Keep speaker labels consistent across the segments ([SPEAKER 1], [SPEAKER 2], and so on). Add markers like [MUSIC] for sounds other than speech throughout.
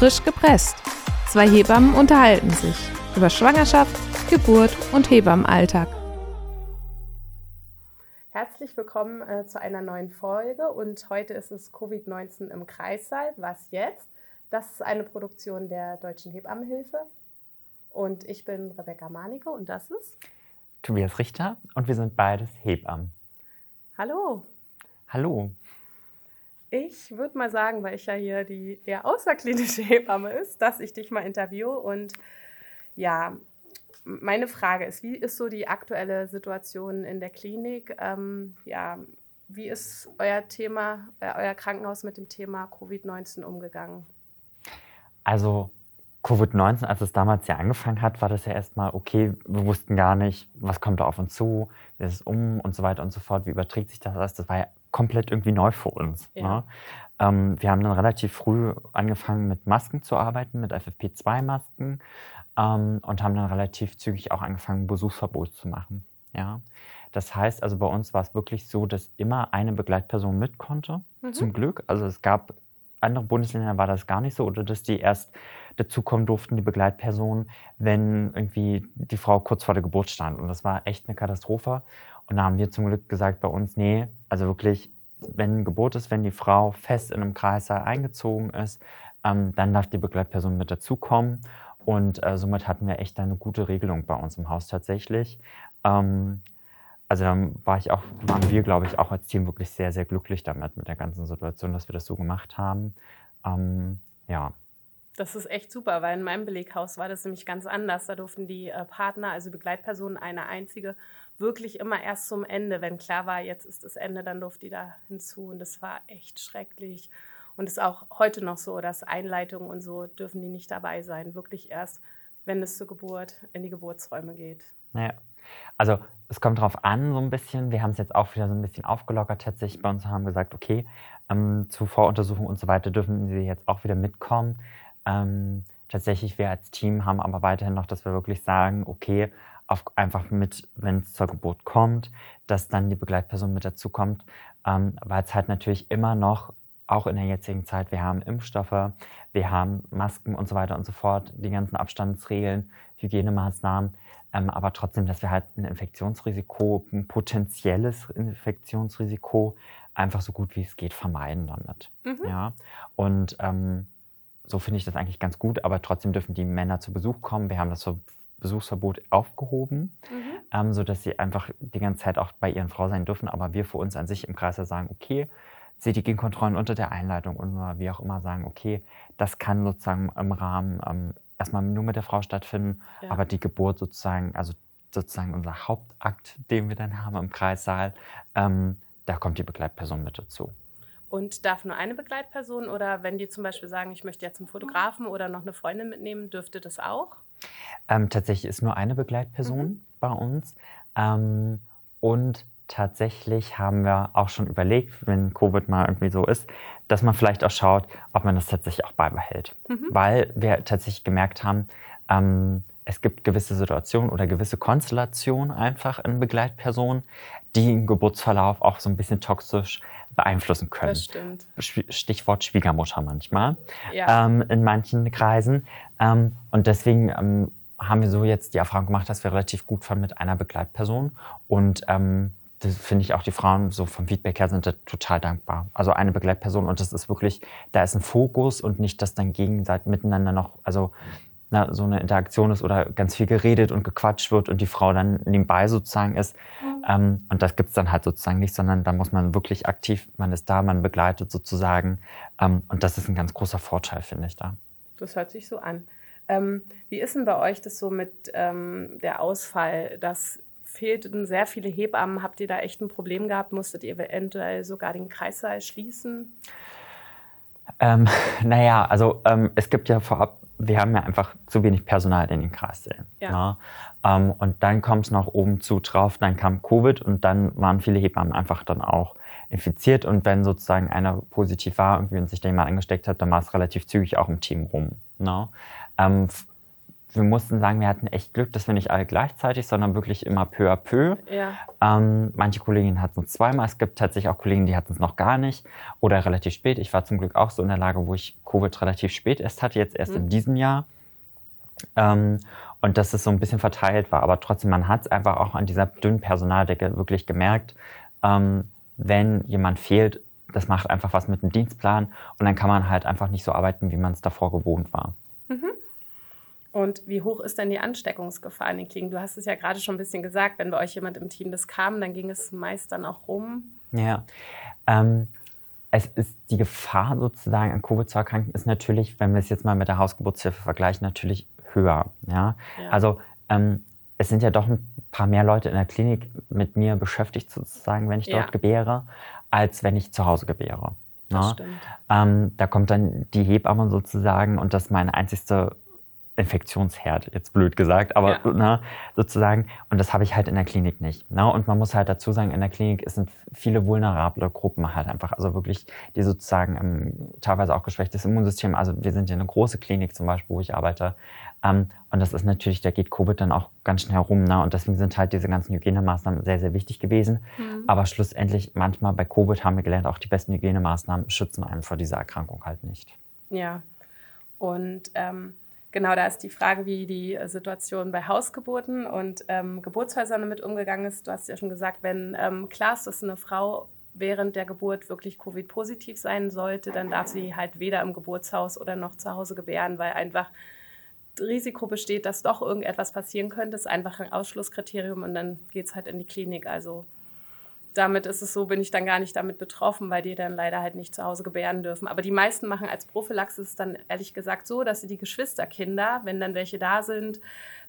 [SPEAKER 1] Frisch gepresst. Zwei Hebammen unterhalten sich über Schwangerschaft, Geburt und Hebammenalltag.
[SPEAKER 2] Herzlich willkommen äh, zu einer neuen Folge und heute ist es Covid-19 im Kreissaal. Was jetzt? Das ist eine Produktion der Deutschen Hebammenhilfe und ich bin Rebecca Manike und das ist
[SPEAKER 3] Tobias Richter und wir sind beides Hebammen.
[SPEAKER 2] Hallo.
[SPEAKER 3] Hallo.
[SPEAKER 2] Ich würde mal sagen, weil ich ja hier die eher außerklinische [LAUGHS] Hebamme ist, dass ich dich mal interviewe. Und ja, meine Frage ist, wie ist so die aktuelle Situation in der Klinik? Ähm, ja, wie ist euer Thema, äh, euer Krankenhaus mit dem Thema Covid-19 umgegangen?
[SPEAKER 3] Also Covid-19, als es damals ja angefangen hat, war das ja erstmal okay, wir wussten gar nicht, was kommt da auf uns zu, wie ist es um und so weiter und so fort, wie überträgt sich das alles. Das war ja komplett irgendwie neu für uns. Ja. Ne? Ähm, wir haben dann relativ früh angefangen mit Masken zu arbeiten, mit FFP2-Masken ähm, und haben dann relativ zügig auch angefangen, Besuchsverbot zu machen. Ja? Das heißt also, bei uns war es wirklich so, dass immer eine Begleitperson mit konnte, mhm. zum Glück. Also es gab andere Bundesländer war das gar nicht so oder dass die erst dazukommen durften, die Begleitpersonen, wenn irgendwie die Frau kurz vor der Geburt stand. Und das war echt eine Katastrophe. Und da haben wir zum Glück gesagt bei uns, nee, also wirklich, wenn Geburt ist, wenn die Frau fest in einem Kreissaal eingezogen ist, ähm, dann darf die Begleitperson mit dazukommen. Und äh, somit hatten wir echt eine gute Regelung bei uns im Haus tatsächlich. Ähm, also dann war ich auch, waren wir, glaube ich, auch als Team wirklich sehr, sehr glücklich damit, mit der ganzen Situation, dass wir das so gemacht haben. Ähm, ja.
[SPEAKER 2] Das ist echt super, weil in meinem Beleghaus war das nämlich ganz anders. Da durften die äh, Partner, also Begleitpersonen, eine einzige, wirklich immer erst zum Ende. Wenn klar war, jetzt ist das Ende, dann durfte die da hinzu. Und das war echt schrecklich. Und es ist auch heute noch so, dass Einleitungen und so dürfen die nicht dabei sein. Wirklich erst, wenn es zur Geburt in die Geburtsräume geht.
[SPEAKER 3] Naja. Also es kommt darauf an, so ein bisschen. Wir haben es jetzt auch wieder so ein bisschen aufgelockert tatsächlich bei uns haben gesagt, okay, ähm, zu Voruntersuchungen und so weiter dürfen sie jetzt auch wieder mitkommen. Ähm, tatsächlich, wir als Team haben aber weiterhin noch, dass wir wirklich sagen, okay, auf, einfach mit, wenn es zur Geburt kommt, dass dann die Begleitperson mit dazu kommt, ähm, weil es halt natürlich immer noch, auch in der jetzigen Zeit, wir haben Impfstoffe, wir haben Masken und so weiter und so fort, die ganzen Abstandsregeln, Hygienemaßnahmen, aber trotzdem, dass wir halt ein Infektionsrisiko, ein potenzielles Infektionsrisiko einfach so gut wie es geht vermeiden damit. Mhm. Ja? Und ähm, so finde ich das eigentlich ganz gut, aber trotzdem dürfen die Männer zu Besuch kommen. Wir haben das Besuchsverbot aufgehoben, mhm. ähm, sodass sie einfach die ganze Zeit auch bei ihren Frau sein dürfen. Aber wir für uns an sich im Kreis sagen, okay, Gegenkontrollen unter der Einleitung und wie auch immer sagen, okay, das kann sozusagen im Rahmen ähm, erstmal nur mit der Frau stattfinden, ja. aber die Geburt sozusagen, also sozusagen unser Hauptakt, den wir dann haben im Kreissaal, ähm, da kommt die Begleitperson mit dazu.
[SPEAKER 2] Und darf nur eine Begleitperson oder wenn die zum Beispiel sagen, ich möchte jetzt einen Fotografen oder noch eine Freundin mitnehmen, dürfte das auch?
[SPEAKER 3] Ähm, tatsächlich ist nur eine Begleitperson mhm. bei uns. Ähm, und tatsächlich haben wir auch schon überlegt, wenn Covid mal irgendwie so ist, dass man vielleicht auch schaut, ob man das tatsächlich auch beibehält. Mhm. Weil wir tatsächlich gemerkt haben, ähm, es gibt gewisse Situationen oder gewisse Konstellationen einfach in Begleitpersonen, die den Geburtsverlauf auch so ein bisschen toxisch beeinflussen können. Das
[SPEAKER 2] stimmt.
[SPEAKER 3] Stichwort Schwiegermutter manchmal ja. ähm, in manchen Kreisen. Ähm, und deswegen ähm, haben wir so jetzt die Erfahrung gemacht, dass wir relativ gut fahren mit einer Begleitperson. Und ähm, das finde ich auch die Frauen so vom Feedback her sind da total dankbar. Also eine Begleitperson und das ist wirklich, da ist ein Fokus und nicht, dass dann gegenseitig miteinander noch, also na, so eine Interaktion ist oder ganz viel geredet und gequatscht wird und die Frau dann nebenbei sozusagen ist. Mhm. Ähm, und das gibt es dann halt sozusagen nicht, sondern da muss man wirklich aktiv, man ist da, man begleitet sozusagen. Ähm, und das ist ein ganz großer Vorteil, finde ich da.
[SPEAKER 2] Das hört sich so an. Ähm, wie ist denn bei euch das so mit ähm, der Ausfall? Das fehlten sehr viele Hebammen. Habt ihr da echt ein Problem gehabt? Musstet ihr eventuell sogar den Kreissaal schließen?
[SPEAKER 3] Ähm, [LAUGHS] naja, also ähm, es gibt ja vorab wir haben ja einfach zu wenig Personal in den Kreissälen. Ja. Ne? Ähm, und dann kommt es noch oben zu drauf, dann kam Covid und dann waren viele Hebammen einfach dann auch infiziert. Und wenn sozusagen einer positiv war, und sich da jemand angesteckt hat, dann war es relativ zügig auch im Team rum. Ne? Wir mussten sagen, wir hatten echt Glück, dass wir nicht alle gleichzeitig, sondern wirklich immer peu à peu.
[SPEAKER 2] Ja.
[SPEAKER 3] Ähm, manche Kolleginnen hatten es zweimal. Es gibt tatsächlich auch Kollegen, die hatten es noch gar nicht oder relativ spät. Ich war zum Glück auch so in der Lage, wo ich Covid relativ spät erst hatte, jetzt erst
[SPEAKER 2] Mhm.
[SPEAKER 3] in diesem Jahr. Ähm, und dass es so ein bisschen verteilt war. Aber trotzdem, man hat es einfach auch an dieser dünnen Personaldecke wirklich gemerkt, ähm, wenn jemand fehlt, das macht einfach was mit dem Dienstplan und dann kann man halt einfach nicht so arbeiten, wie man es davor gewohnt war.
[SPEAKER 2] Und wie hoch ist denn die Ansteckungsgefahr in den Kliniken? Du hast es ja gerade schon ein bisschen gesagt, wenn bei euch jemand im Team das kam, dann ging es meist dann auch rum.
[SPEAKER 3] Ja. Ähm, es ist die Gefahr sozusagen an Covid zu erkranken, ist natürlich, wenn wir es jetzt mal mit der Hausgeburtshilfe vergleichen, natürlich höher. Ja?
[SPEAKER 2] Ja.
[SPEAKER 3] Also ähm, es sind ja doch ein paar mehr Leute in der Klinik mit mir beschäftigt sozusagen, wenn ich
[SPEAKER 2] Ja.
[SPEAKER 3] dort gebäre, als wenn ich zu Hause gebäre.
[SPEAKER 2] Das
[SPEAKER 3] ne?
[SPEAKER 2] stimmt.
[SPEAKER 3] Ähm, da kommt dann die Hebamme sozusagen und das ist meine einzigste Infektionsherd, jetzt blöd gesagt, aber
[SPEAKER 2] Ja.
[SPEAKER 3] ne, sozusagen. Und das habe ich halt in der Klinik nicht. Ne? Und man muss halt dazu sagen, in der Klinik sind viele vulnerable Gruppen halt einfach, also wirklich, die sozusagen ähm, teilweise auch geschwächtes Immunsystem. Also wir sind ja eine große Klinik zum Beispiel, wo ich arbeite. Ähm, und das ist natürlich, da geht Covid dann auch ganz schnell herum. Ne? Und deswegen sind halt diese ganzen Hygienemaßnahmen sehr, sehr wichtig gewesen.
[SPEAKER 2] Mhm.
[SPEAKER 3] Aber schlussendlich, manchmal bei Covid haben wir gelernt, auch die besten Hygienemaßnahmen schützen einen vor dieser Erkrankung halt nicht.
[SPEAKER 2] Ja. Und ähm, genau da ist die Frage, wie die äh, Situation bei Hausgeburten und ähm, Geburtshäusern damit umgegangen ist. Du hast ja schon gesagt, wenn ähm, klar ist, dass eine Frau während der Geburt wirklich Covid-positiv sein sollte, dann darf sie halt weder im Geburtshaus oder noch zu Hause gebären, weil einfach Risiko besteht, dass doch irgendetwas passieren könnte. Das ist einfach ein Ausschlusskriterium und dann geht es halt in die Klinik. Also damit ist es so, bin ich dann gar nicht damit betroffen, weil die dann leider halt nicht zu Hause gebären dürfen. Aber die meisten machen als Prophylaxis dann ehrlich gesagt so, dass sie die Geschwisterkinder, wenn dann welche da sind,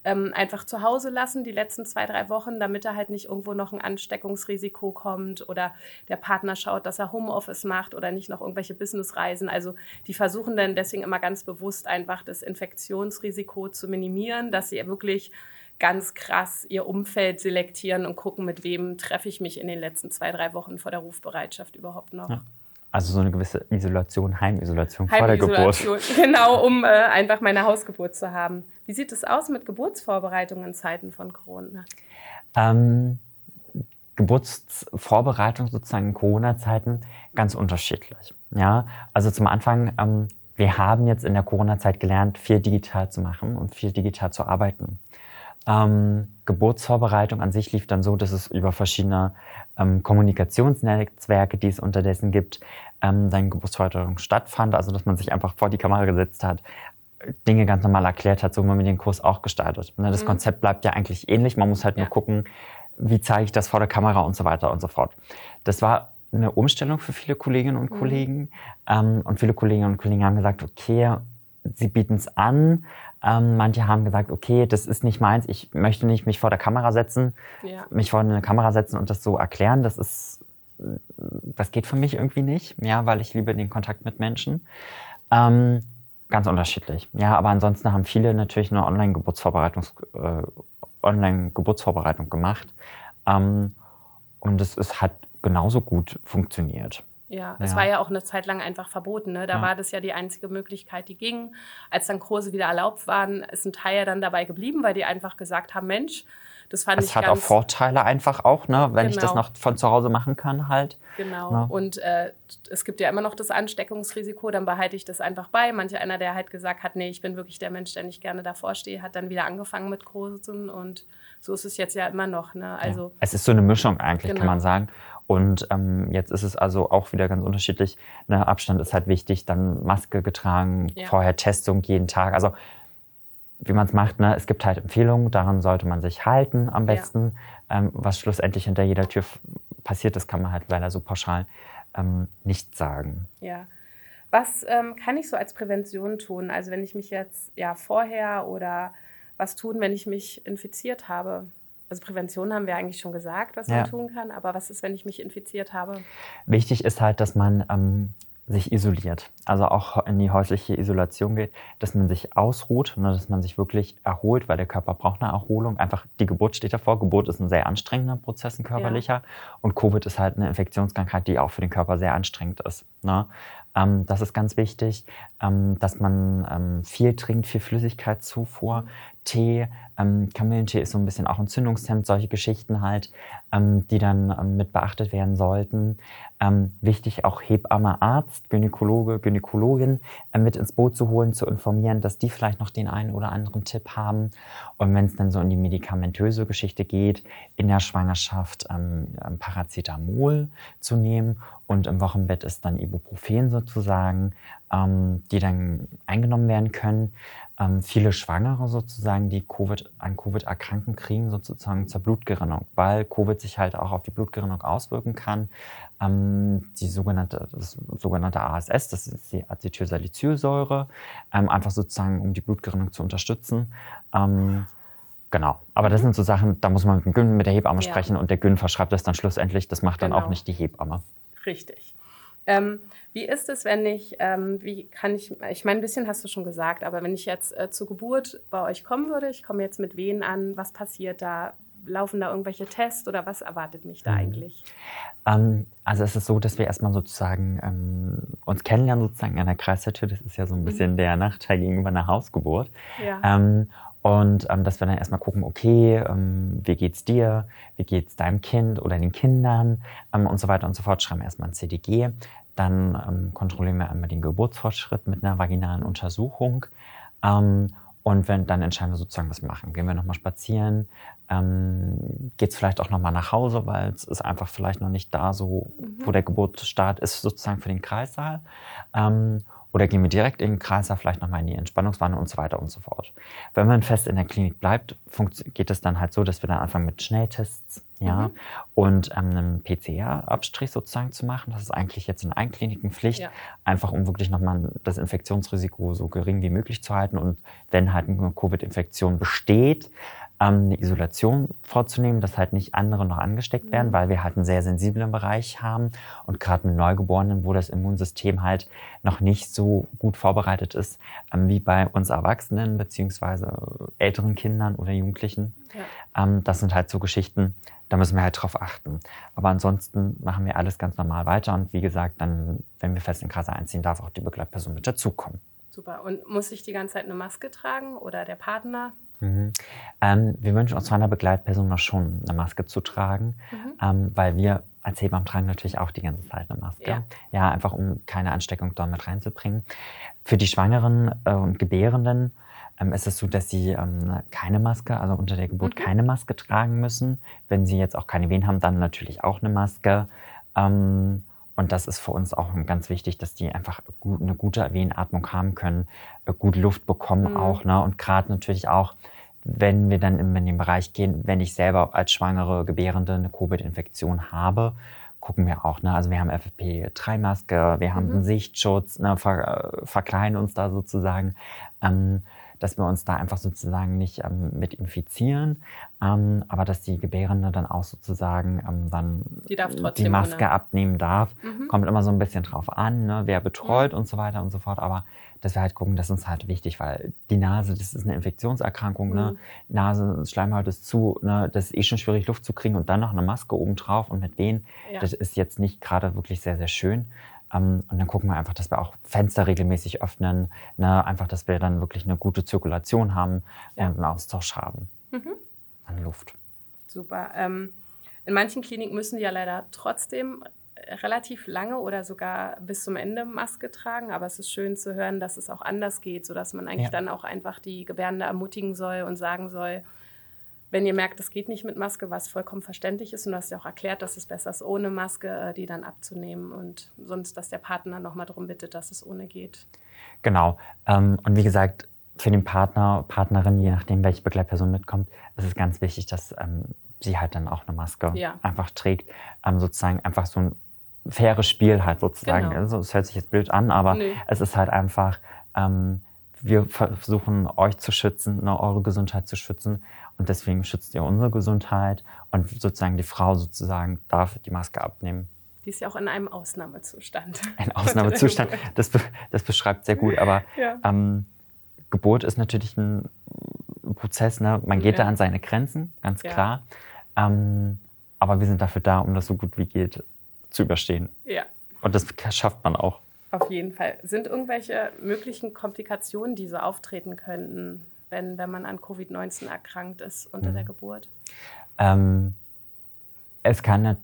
[SPEAKER 2] ähm, einfach zu Hause lassen, die letzten zwei, drei Wochen, damit da halt nicht irgendwo noch ein Ansteckungsrisiko kommt oder der Partner schaut, dass er Homeoffice macht oder nicht noch irgendwelche Businessreisen. Also die versuchen dann deswegen immer ganz bewusst einfach das Infektionsrisiko zu minimieren, dass sie wirklich ganz krass ihr Umfeld selektieren und gucken, mit wem treffe ich mich in den letzten zwei, drei Wochen vor der Rufbereitschaft überhaupt noch.
[SPEAKER 3] Ja. Also so eine gewisse Isolation, Heimisolation vor der Geburt.
[SPEAKER 2] Heimisolation, [LAUGHS] Genau, um äh, einfach meine Hausgeburt zu haben. Wie sieht es aus mit Geburtsvorbereitungen in Zeiten von Corona?
[SPEAKER 3] Ähm, Geburtsvorbereitung sozusagen in Corona-Zeiten ganz unterschiedlich. Ja, also zum Anfang, ähm, wir haben jetzt in der Corona-Zeit gelernt, viel digital zu machen und viel digital zu arbeiten. Ähm, Geburtsvorbereitung an sich lief dann so, dass es über verschiedene ähm, Kommunikationsnetzwerke, die es unterdessen gibt, ähm, dann Geburtsvorbereitung stattfand. Also dass man sich einfach vor die Kamera gesetzt hat, Dinge ganz normal erklärt hat, so wie man den Kurs auch gestaltet. Ne, das
[SPEAKER 2] Mhm.
[SPEAKER 3] Konzept bleibt ja eigentlich ähnlich. Man muss halt
[SPEAKER 2] Ja.
[SPEAKER 3] nur gucken, wie zeige ich das vor der Kamera und so weiter und so fort. Das war eine Umstellung für viele Kolleginnen und
[SPEAKER 2] Mhm.
[SPEAKER 3] Kollegen. Ähm, und viele Kolleginnen und Kollegen haben gesagt, okay, sie bieten es an. Ähm, manche haben gesagt, okay, das ist nicht meins, ich möchte nicht mich vor der Kamera setzen,
[SPEAKER 2] Ja.
[SPEAKER 3] mich vor eine Kamera setzen und das so erklären. Das ist, das geht für mich irgendwie nicht, ja, weil ich liebe den Kontakt mit Menschen. Ähm, ganz unterschiedlich. Ja, aber ansonsten haben viele natürlich eine äh, Online-Geburtsvorbereitung gemacht. Ähm, und es ist, hat genauso gut funktioniert.
[SPEAKER 2] Ja, es
[SPEAKER 3] Ja.
[SPEAKER 2] war ja auch eine Zeit lang einfach verboten. Ne? Da
[SPEAKER 3] Ja.
[SPEAKER 2] war das ja die einzige Möglichkeit, die ging. Als dann Kurse wieder erlaubt waren, ist ein Teil ja dann dabei geblieben, weil die einfach gesagt haben, Mensch, das fand
[SPEAKER 3] Es
[SPEAKER 2] ich
[SPEAKER 3] hat auch Vorteile einfach auch, ne, wenn ich das
[SPEAKER 2] Genau.
[SPEAKER 3] noch von zu Hause machen kann halt.
[SPEAKER 2] Genau.
[SPEAKER 3] Ja.
[SPEAKER 2] Und äh, es gibt ja immer noch das Ansteckungsrisiko, dann behalte ich das einfach bei. Manch einer, der halt gesagt hat, nee, ich bin wirklich der Mensch, der nicht gerne davor stehe, hat dann wieder angefangen mit Kursen und so ist es jetzt ja immer noch. Ne? Also
[SPEAKER 3] ja. Es ist so eine Mischung eigentlich,
[SPEAKER 2] Genau.
[SPEAKER 3] kann man sagen. Und ähm, jetzt ist es also auch wieder ganz unterschiedlich. Ne, Abstand ist halt wichtig, dann Maske getragen,
[SPEAKER 2] Ja.
[SPEAKER 3] vorher Testung jeden Tag. Also wie man es macht, ne? es gibt halt Empfehlungen, daran sollte man sich halten am
[SPEAKER 2] Ja.
[SPEAKER 3] besten. Ähm, was schlussendlich hinter jeder Tür passiert, das kann man halt leider so pauschal ähm, nicht sagen.
[SPEAKER 2] Ja. Was ähm, kann ich so als Prävention tun? Also wenn ich mich jetzt ja vorher oder was tun, wenn ich mich infiziert habe? Also Prävention haben wir eigentlich schon gesagt, was
[SPEAKER 3] Ja.
[SPEAKER 2] man tun kann, aber was ist, wenn ich mich infiziert habe?
[SPEAKER 3] Wichtig ist halt, dass man ähm, sich isoliert, also auch in die häusliche Isolation geht, dass man sich ausruht, ne, dass man sich wirklich erholt, weil der Körper braucht eine Erholung. Einfach die Geburt steht davor. Geburt ist ein sehr anstrengender Prozess, ein körperlicher. Und Covid ist halt eine Infektionskrankheit, die auch für den Körper sehr anstrengend ist. Ne? Ähm, das ist ganz wichtig, ähm, dass man ähm, viel trinkt, viel Flüssigkeitszufuhr, Tee. Ähm, Kamillentee ist so ein bisschen auch Entzündungshemd, solche Geschichten halt, ähm, die dann ähm, mit beachtet werden sollten. Ähm, wichtig auch Hebamme, Arzt, Gynäkologe, Gynäkologin äh, mit ins Boot zu holen, zu informieren, dass die vielleicht noch den einen oder anderen Tipp haben. Und wenn es dann so in die medikamentöse Geschichte geht, in der Schwangerschaft ähm, Paracetamol zu nehmen und im Wochenbett ist dann Ibuprofen sozusagen, ähm, die dann eingenommen werden können. Ähm, viele Schwangere sozusagen, die COVID, an Covid erkranken, kriegen sozusagen zur Blutgerinnung, weil Covid sich halt auch auf die Blutgerinnung auswirken kann. Ähm, die sogenannte, das sogenannte ASS, das ist die Acetylsalicylsäure, ähm, einfach sozusagen, um die Blutgerinnung zu unterstützen. Ähm, Genau. Aber das sind so Sachen, da muss man mit dem Gyn, mit der Hebamme ja. sprechen und der Gyn verschreibt das dann schlussendlich. Das macht dann genau. auch nicht die Hebamme.
[SPEAKER 2] Richtig. Ähm, wie ist es, wenn ich, ähm, wie kann ich, ich meine, ein bisschen hast du schon gesagt, aber wenn ich jetzt äh, zur Geburt bei euch kommen würde, ich komme jetzt mit wen an, was passiert da? Laufen da irgendwelche Tests oder was erwartet mich da mhm. eigentlich?
[SPEAKER 3] Ähm, also es ist so, dass wir erstmal sozusagen ähm, uns kennenlernen sozusagen an der Kreisvertür. Das ist ja so ein mhm. bisschen mhm. der Nachteil gegenüber einer Hausgeburt. Ja. Ähm, und ähm, dass wir dann erstmal gucken, okay, ähm, wie geht's dir, wie geht's deinem Kind oder den Kindern ähm, und so weiter und so fort. Schreiben wir erstmal ein CDG. Dann ähm, kontrollieren wir einmal den Geburtsfortschritt mit einer vaginalen Untersuchung. Ähm, und wenn, dann entscheiden wir sozusagen, was wir machen. Gehen wir nochmal spazieren? Ähm, Geht es vielleicht auch nochmal nach Hause, weil es ist einfach vielleicht noch nicht da, so mhm. wo der Geburtsstart ist, sozusagen für den Kreissaal. Oder gehen wir direkt in den Kreislauf, vielleicht nochmal in die Entspannungswanne und so weiter und so fort. Wenn man fest in der Klinik bleibt, geht es dann halt so, dass wir dann anfangen mit Schnelltests ja, mhm. und ähm, einen PCR-Abstrich sozusagen zu machen. Das ist eigentlich jetzt in allen Kliniken Pflicht, ja. einfach um wirklich nochmal das Infektionsrisiko so gering wie möglich zu halten. Und wenn halt eine Covid-Infektion besteht, eine Isolation vorzunehmen, dass halt nicht andere noch angesteckt werden, mhm. weil wir halt einen sehr sensiblen Bereich haben und gerade mit Neugeborenen, wo das Immunsystem halt noch nicht so gut vorbereitet ist ähm, wie bei uns Erwachsenen beziehungsweise älteren Kindern oder Jugendlichen. Ja. Ähm, das sind halt so Geschichten, da müssen wir halt drauf achten. Aber ansonsten machen wir alles ganz normal weiter und wie gesagt, dann, wenn wir fest in Kasse einziehen, darf auch die Begleitperson mit dazukommen.
[SPEAKER 2] Super. Und muss ich die ganze Zeit eine Maske tragen oder der Partner?
[SPEAKER 3] Mhm. Ähm, wir wünschen uns von einer Begleitperson noch schon eine Maske zu tragen, mhm. ähm, weil wir als Hebammen tragen natürlich auch die ganze Zeit eine Maske. Ja, ja einfach um keine Ansteckung dort mit reinzubringen. Für die Schwangeren äh, und Gebärenden ähm, ist es so, dass sie ähm, keine Maske, also unter der Geburt mhm. keine Maske tragen müssen. Wenn sie jetzt auch keine Wehen haben, dann natürlich auch eine Maske. Ähm, und das ist für uns auch ganz wichtig, dass die einfach gut, eine gute Wehenatmung haben können, äh, gut Luft bekommen mhm. auch. Ne? Und gerade natürlich auch, wenn wir dann in den Bereich gehen, wenn ich selber als schwangere Gebärende eine Covid-Infektion habe, gucken wir auch. Ne? Also wir haben FFP3-Maske, wir haben mhm. einen Sichtschutz, ne? Ver, äh, verkleiden uns da sozusagen. Ähm, dass wir uns da einfach sozusagen nicht ähm, mit infizieren, ähm, aber dass die Gebärende dann auch sozusagen ähm, dann die, die Maske ohne. abnehmen darf. Mhm. Kommt immer so ein bisschen drauf an, ne, wer betreut mhm. und so weiter und so fort. Aber dass wir halt gucken, das ist uns halt wichtig, weil die Nase, das ist eine Infektionserkrankung. Ne? Mhm. Ne? Nase, Schleimhaut ist zu, ne? das ist eh schon schwierig, Luft zu kriegen und dann noch eine Maske oben drauf und mit Wehen. Ja. Das ist jetzt nicht gerade wirklich sehr, sehr schön. Ähm, und dann gucken wir einfach, dass wir auch Fenster regelmäßig öffnen. Ne? Einfach, dass wir dann wirklich eine gute Zirkulation haben ja. und einen Austausch haben mhm. an Luft.
[SPEAKER 2] Super. Ähm, in manchen Kliniken müssen die ja leider trotzdem relativ lange oder sogar bis zum Ende Maske tragen. Aber es ist schön zu hören, dass es auch anders geht, sodass man eigentlich ja. dann auch einfach die Gebärende ermutigen soll und sagen soll, wenn ihr merkt, das geht nicht mit Maske, was vollkommen verständlich ist, und du hast ja auch erklärt, dass es besser ist, ohne Maske äh, die dann abzunehmen und sonst, dass der Partner nochmal darum bittet, dass es ohne geht.
[SPEAKER 3] Genau. Ähm, und wie gesagt, für den Partner, Partnerin, je nachdem, welche Begleitperson mitkommt, ist es ganz wichtig, dass ähm, sie halt dann auch eine Maske ja. einfach trägt. Ähm, sozusagen einfach so ein faires Spiel halt sozusagen. Genau. Also, es hört sich jetzt blöd an, aber nee. es ist halt einfach, ähm, wir versuchen euch zu schützen, ne, eure Gesundheit zu schützen. Und deswegen schützt ihr unsere Gesundheit. Und sozusagen die Frau sozusagen darf die Maske abnehmen.
[SPEAKER 2] Die ist ja auch in einem Ausnahmezustand. [LAUGHS]
[SPEAKER 3] Ein Ausnahmezustand, das, be das beschreibt sehr gut. Aber ja. ähm, Geburt ist natürlich ein Prozess. Ne? Man geht ja. da an seine Grenzen, ganz ja. klar. Ähm, aber wir sind dafür da, um das so gut wie geht zu überstehen. Ja. Und das schafft man auch.
[SPEAKER 2] Auf jeden Fall. Sind irgendwelche möglichen Komplikationen, die so auftreten könnten, wenn, wenn man an Covid-19 erkrankt ist unter mhm. der Geburt?
[SPEAKER 3] Ähm, es kann nicht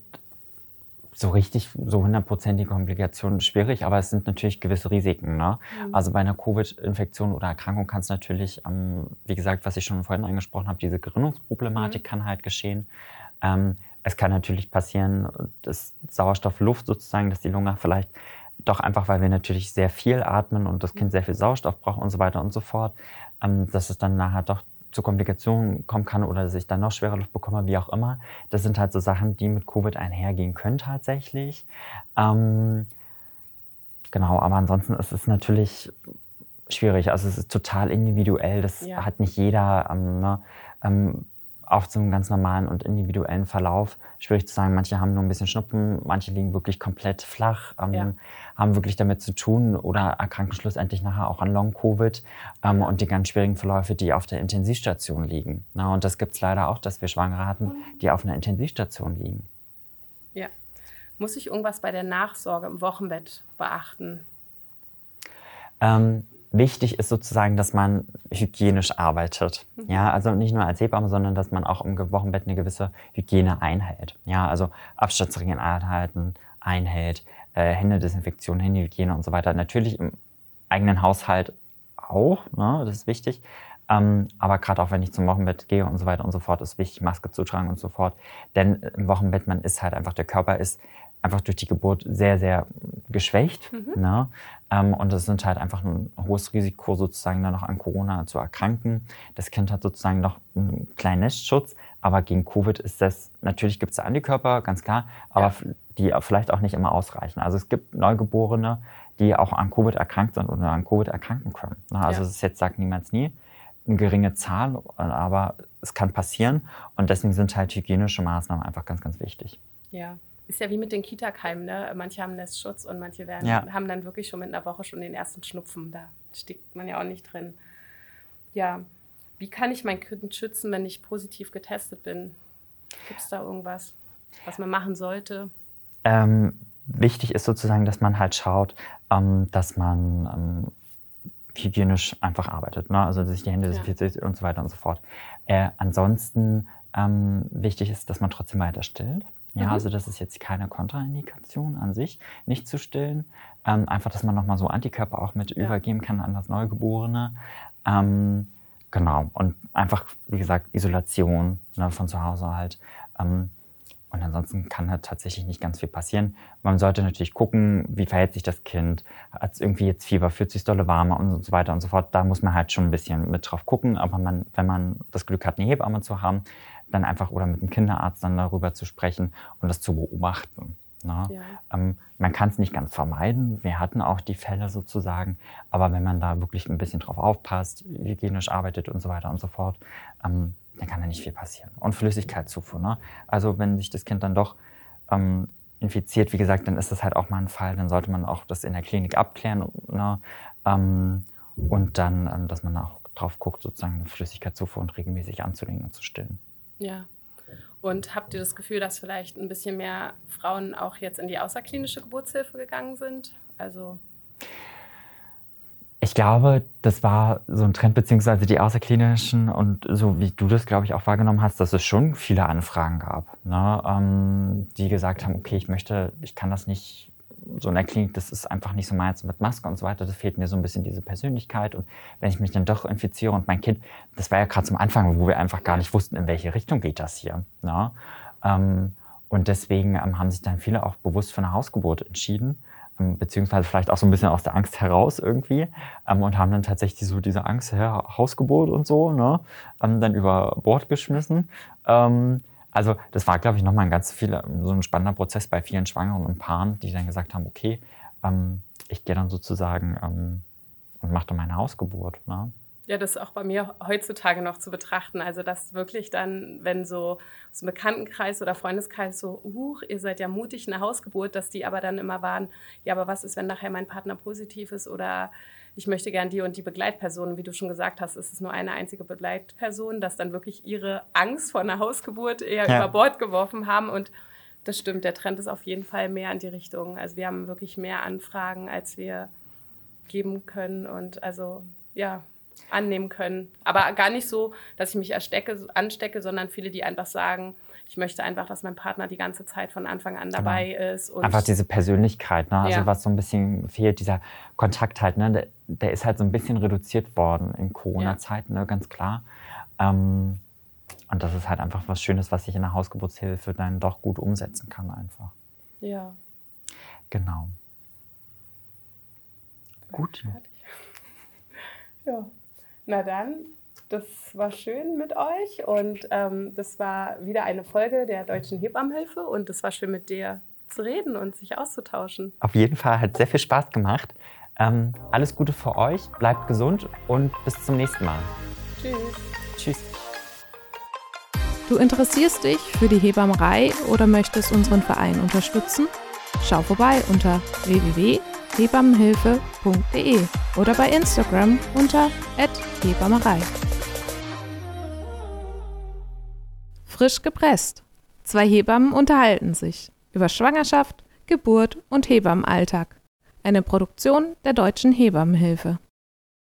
[SPEAKER 3] so richtig, so hundertprozentige Komplikationen schwierig, aber es sind natürlich gewisse Risiken. Ne? Mhm. Also bei einer Covid-Infektion oder Erkrankung kann es natürlich, ähm, wie gesagt, was ich schon vorhin angesprochen habe, diese Gerinnungsproblematik mhm. kann halt geschehen. Ähm, es kann natürlich passieren, dass Sauerstoffluft sozusagen, dass die Lunge vielleicht doch einfach, weil wir natürlich sehr viel atmen und das Kind sehr viel Sauerstoff braucht und so weiter und so fort, dass es dann nachher doch zu Komplikationen kommen kann oder dass ich dann noch schwerer Luft bekomme, wie auch immer. Das sind halt so Sachen, die mit Covid einhergehen können tatsächlich. Ähm, genau, aber ansonsten ist es natürlich schwierig. Also es ist total individuell. Das ja. hat nicht jeder. Ähm, ne? ähm, auf so einem ganz normalen und individuellen Verlauf. Schwierig zu sagen, manche haben nur ein bisschen Schnupfen, manche liegen wirklich komplett flach, ähm, ja. haben wirklich damit zu tun oder erkranken schlussendlich nachher auch an Long-Covid ähm, und die ganz schwierigen Verläufe, die auf der Intensivstation liegen. Na, und das gibt es leider auch, dass wir Schwangere hatten, die auf einer Intensivstation liegen.
[SPEAKER 2] Ja. Muss ich irgendwas bei der Nachsorge im Wochenbett beachten?
[SPEAKER 3] Ähm, wichtig ist sozusagen, dass man hygienisch arbeitet. Mhm. Ja, also nicht nur als Hebamme, sondern dass man auch im Wochenbett eine gewisse Hygiene einhält. Ja, also Abstandsregeln einhalten, einhält, äh, Händedesinfektion, Händehygiene und so weiter. Natürlich im eigenen Haushalt auch, ne, das ist wichtig. Ähm, aber gerade auch wenn ich zum Wochenbett gehe und so weiter und so fort, ist wichtig, Maske zu tragen und so fort. Denn im Wochenbett, man ist halt einfach, der Körper ist einfach durch die Geburt sehr, sehr geschwächt. Mhm. Ne? Ähm, und es sind halt einfach ein hohes Risiko, sozusagen dann noch an Corona zu erkranken. Das Kind hat sozusagen noch einen kleinen Nestschutz, aber gegen Covid ist das, natürlich gibt es Antikörper, ganz klar, aber ja. die vielleicht auch nicht immer ausreichen. Also es gibt Neugeborene, die auch an Covid erkrankt sind oder an Covid erkranken können. Ne? Also es ja. ist jetzt, sagt niemals nie, eine geringe Zahl, aber es kann passieren und deswegen sind halt hygienische Maßnahmen einfach ganz, ganz wichtig.
[SPEAKER 2] Ja, ist ja wie mit den Kita-Keimen, ne? Manche haben Nestschutz und manche werden, ja. haben dann wirklich schon mit einer Woche schon den ersten Schnupfen. Da steckt man ja auch nicht drin. Ja, wie kann ich mein Kind schützen, wenn ich positiv getestet bin? Gibt es da irgendwas, was man machen sollte?
[SPEAKER 3] Ähm, wichtig ist sozusagen, dass man halt schaut, ähm, dass man ähm, hygienisch einfach arbeitet. Ne? Also sich die Hände desinfiziert ja. und so weiter und so fort. Äh, ansonsten ähm, wichtig ist, dass man trotzdem weiter stillt. Ja, mhm. also das ist jetzt keine Kontraindikation an sich, nicht zu stillen. Ähm, einfach, dass man nochmal so Antikörper auch mit ja. übergeben kann an das Neugeborene. Ähm, genau. Und einfach, wie gesagt, Isolation ne, von zu Hause halt. Ähm, und ansonsten kann halt tatsächlich nicht ganz viel passieren. Man sollte natürlich gucken, wie verhält sich das Kind. Hat es irgendwie jetzt Fieber, fühlt sich dolle warmer und so weiter und so fort. Da muss man halt schon ein bisschen mit drauf gucken. Aber man, wenn man das Glück hat, eine Hebamme zu haben, dann einfach oder mit dem Kinderarzt dann darüber zu sprechen und das zu beobachten. Ne? Ja. Ähm, man kann es nicht ganz vermeiden. Wir hatten auch die Fälle sozusagen, aber wenn man da wirklich ein bisschen drauf aufpasst, hygienisch arbeitet und so weiter und so fort, ähm, dann kann da nicht viel passieren. Und Flüssigkeitszufuhr. Ne? Also wenn sich das Kind dann doch ähm, infiziert, wie gesagt, dann ist das halt auch mal ein Fall. Dann sollte man auch das in der Klinik abklären. Ne? Ähm, und dann, ähm, dass man auch drauf guckt, sozusagen eine Flüssigkeitszufuhr und regelmäßig anzulegen und zu stillen.
[SPEAKER 2] Ja. Und habt ihr das Gefühl, dass vielleicht ein bisschen mehr Frauen auch jetzt in die außerklinische Geburtshilfe gegangen sind? Also
[SPEAKER 3] ich glaube, das war so ein Trend, beziehungsweise die außerklinischen und so wie du das, glaube ich, auch wahrgenommen hast, dass es schon viele Anfragen gab, ne, ähm, die gesagt haben, okay, ich möchte, ich kann das nicht so in der Klinik, das ist einfach nicht so meins mit Maske und so weiter. Das fehlt mir so ein bisschen diese Persönlichkeit. Und wenn ich mich dann doch infiziere und mein Kind, das war ja gerade zum Anfang, wo wir einfach gar nicht wussten, in welche Richtung geht das hier. Ne? Ähm, und deswegen ähm, haben sich dann viele auch bewusst für eine Hausgeburt entschieden, beziehungsweise vielleicht auch so ein bisschen aus der Angst heraus irgendwie ähm, und haben dann tatsächlich so diese Angst, ja, Hausgeburt und so, ne, ähm, dann über Bord geschmissen. Ähm, also das war, glaube ich, nochmal ein ganz viel, so ein spannender Prozess bei vielen Schwangeren und Paaren, die dann gesagt haben, okay, ähm, ich gehe dann sozusagen ähm, und mache dann meine Hausgeburt. Ne?
[SPEAKER 2] Ja, das ist auch bei mir heutzutage noch zu betrachten. Also, dass wirklich dann, wenn so aus dem Bekanntenkreis oder Freundeskreis so, huch, ihr seid ja mutig, eine Hausgeburt, dass die aber dann immer waren, ja, aber was ist, wenn nachher mein Partner positiv ist oder ich möchte gern die und die Begleitperson. Wie du schon gesagt hast, ist es nur eine einzige Begleitperson, dass dann wirklich ihre Angst vor einer Hausgeburt eher ja. über Bord geworfen haben. Und das stimmt, der Trend ist auf jeden Fall mehr in die Richtung. Also wir haben wirklich mehr Anfragen, als wir geben können. Und also ja, annehmen können. Aber gar nicht so, dass ich mich erstecke, anstecke, sondern viele, die einfach sagen, ich möchte einfach, dass mein Partner die ganze Zeit von Anfang an dabei genau. ist.
[SPEAKER 3] einfach diese Persönlichkeit, ne? also ja. was so ein bisschen fehlt, dieser Kontakt halt, ne? der, der ist halt so ein bisschen reduziert worden in Corona-Zeiten, ne? ganz klar. Ähm, und das ist halt einfach was Schönes, was ich in der Hausgeburtshilfe dann doch gut umsetzen kann einfach.
[SPEAKER 2] Ja.
[SPEAKER 3] Genau. Gut. [LAUGHS]
[SPEAKER 2] Ja. Na dann, das war schön mit euch und ähm, das war wieder eine Folge der Deutschen Hebammenhilfe und es war schön mit dir zu reden und sich auszutauschen.
[SPEAKER 3] Auf jeden Fall hat sehr viel Spaß gemacht. Ähm, alles Gute für euch, bleibt gesund und bis zum nächsten Mal.
[SPEAKER 2] Tschüss.
[SPEAKER 3] Tschüss.
[SPEAKER 1] Du interessierst dich für die Hebammerei oder möchtest unseren Verein unterstützen? Schau vorbei unter www.hebammenhilfe.de oder bei Instagram unter @hebammerei. Frisch gepresst. Zwei Hebammen unterhalten sich über Schwangerschaft, Geburt und Hebammenalltag. Eine Produktion der Deutschen Hebammenhilfe.